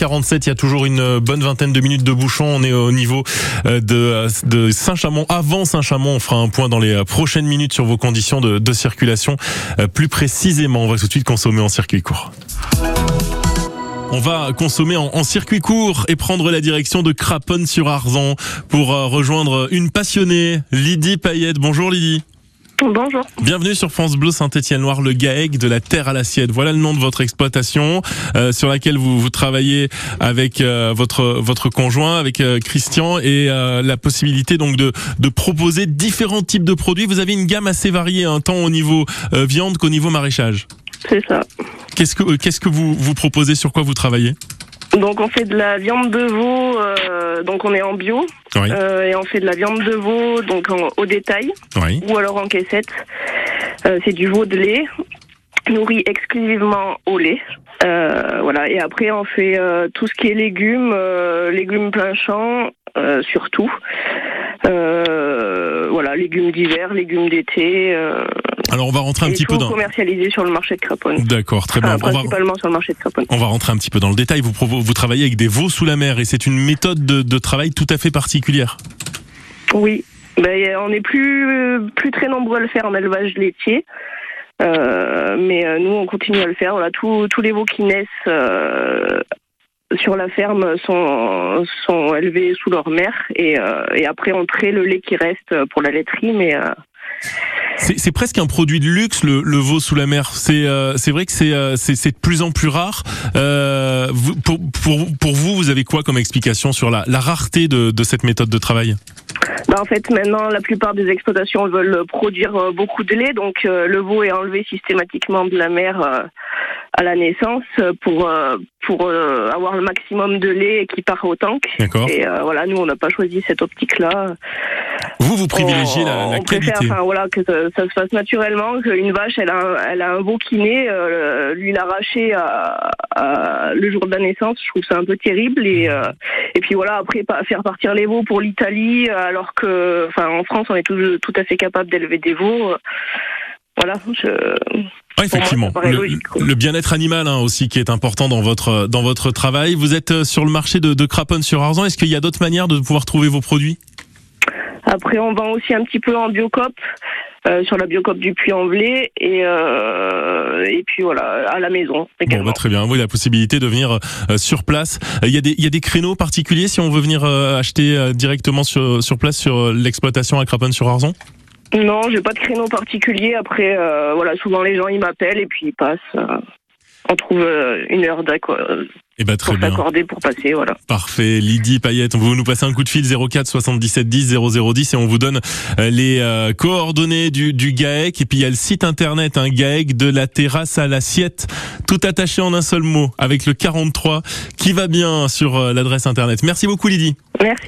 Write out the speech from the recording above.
47, il y a toujours une bonne vingtaine de minutes de bouchon. On est au niveau euh, de, de Saint-Chamond. Avant Saint-Chamond, on fera un point dans les euh, prochaines minutes sur vos conditions de, circulation. Euh, plus précisément, on va tout de suite consommer en circuit court. On va consommer en, en, circuit court et prendre la direction de Craponne sur Arzan pour rejoindre une passionnée, Lydie Payette. Bonjour Lydie. Bonjour. Bienvenue sur France Bleu Saint-Étienne-Noir, le GAEC de la terre à l'assiette. Voilà le nom de votre exploitation euh, sur laquelle vous, vous travaillez avec euh, votre votre conjoint, avec euh, Christian, et euh, la possibilité donc de de proposer différents types de produits. Vous avez une gamme assez variée, un hein, tant au niveau euh, viande qu'au niveau maraîchage. C'est ça. Qu'est-ce que qu'est-ce que vous vous proposez Sur quoi vous travaillez? Donc on fait de la viande de veau, euh, donc on est en bio, oui. euh, et on fait de la viande de veau donc en, au détail, oui. ou alors en caissette. Euh, c'est du veau de lait, nourri exclusivement au lait. Euh, voilà, et après on fait euh, tout ce qui est légumes, légumes plein champ, surtout. Voilà, légumes d'hiver, légumes d'été. Alors on va rentrer un et petit peu dans commercialisé sur le marché de Craponne. D'accord, très bien. Enfin, principalement va... sur le marché de Craponne. On va rentrer un petit peu dans le détail. Vous vous travaillez avec des veaux sous la mer et c'est une méthode de, de, travail tout à fait particulière. Oui, ben, on n'est plus plus très nombreux à le faire en élevage laitier. Euh, mais euh, nous, on continue à le faire. Voilà, tous, tous les veaux qui naissent euh, sur la ferme sont, sont élevés sous leur mère et, euh, et après on trait le lait qui reste pour la laiterie, mais euh, c'est presque un produit de luxe, le, le veau sous la mer. C'est euh, vrai que c'est euh, de plus en plus rare. Vous, pour, pour, pour, vous, vous avez quoi comme explication sur la, la rareté de, de, cette méthode de travail? Bah en fait, maintenant, la plupart des exploitations veulent produire beaucoup de lait, donc le veau est enlevé systématiquement de la mer à la naissance pour pour avoir le maximum de lait qui part au tank. Et voilà, nous, on n'a pas choisi cette optique-là. Vous, vous privilégiez on, la, la on qualité. Préfère, enfin, voilà, que ça, ça, se fasse naturellement, qu'une vache, elle a, un, elle a un veau qui naît, euh, lui l'arracher à, à, le jour de la naissance, je trouve ça un peu terrible. Et, euh, et puis voilà, après, faire partir les veaux pour l'Italie, alors que, enfin, en France, on est tout, tout à fait capable d'élever des veaux. Voilà, je... Ah, effectivement, moi, le, logique, le bien-être animal hein, aussi qui est important dans votre dans votre travail. Vous êtes sur le marché de, de Craponne sur Arzan. Est-ce qu'il y a d'autres manières de pouvoir trouver vos produits? Après, on vend aussi un petit peu en biocop. Euh, sur la biocop du Puy-en-Velay et euh, et puis voilà à la maison également. Bon, bah, très bien, oui la possibilité de venir euh, sur place. Il y a des il y a des créneaux particuliers si on veut venir acheter directement sur sur place sur l'exploitation à Craponne sur Arzon. Non, j'ai pas de créneau particulier. Après, voilà, souvent les gens ils m'appellent et puis ils passent. on trouve une heure d'accord. Eh ben, très pour bien. s'accorder pour passer, voilà. Parfait. Lydie Payette, vous nous passez un coup de fil 04 77 10 0010 et on vous donne les euh, coordonnées du, du GAEC et puis il y a le site internet, un hein, GAEC de la terrasse à l'assiette, tout attaché en un seul mot avec le 43 qui va bien sur euh, l'adresse internet. Merci beaucoup Lydie. Merci.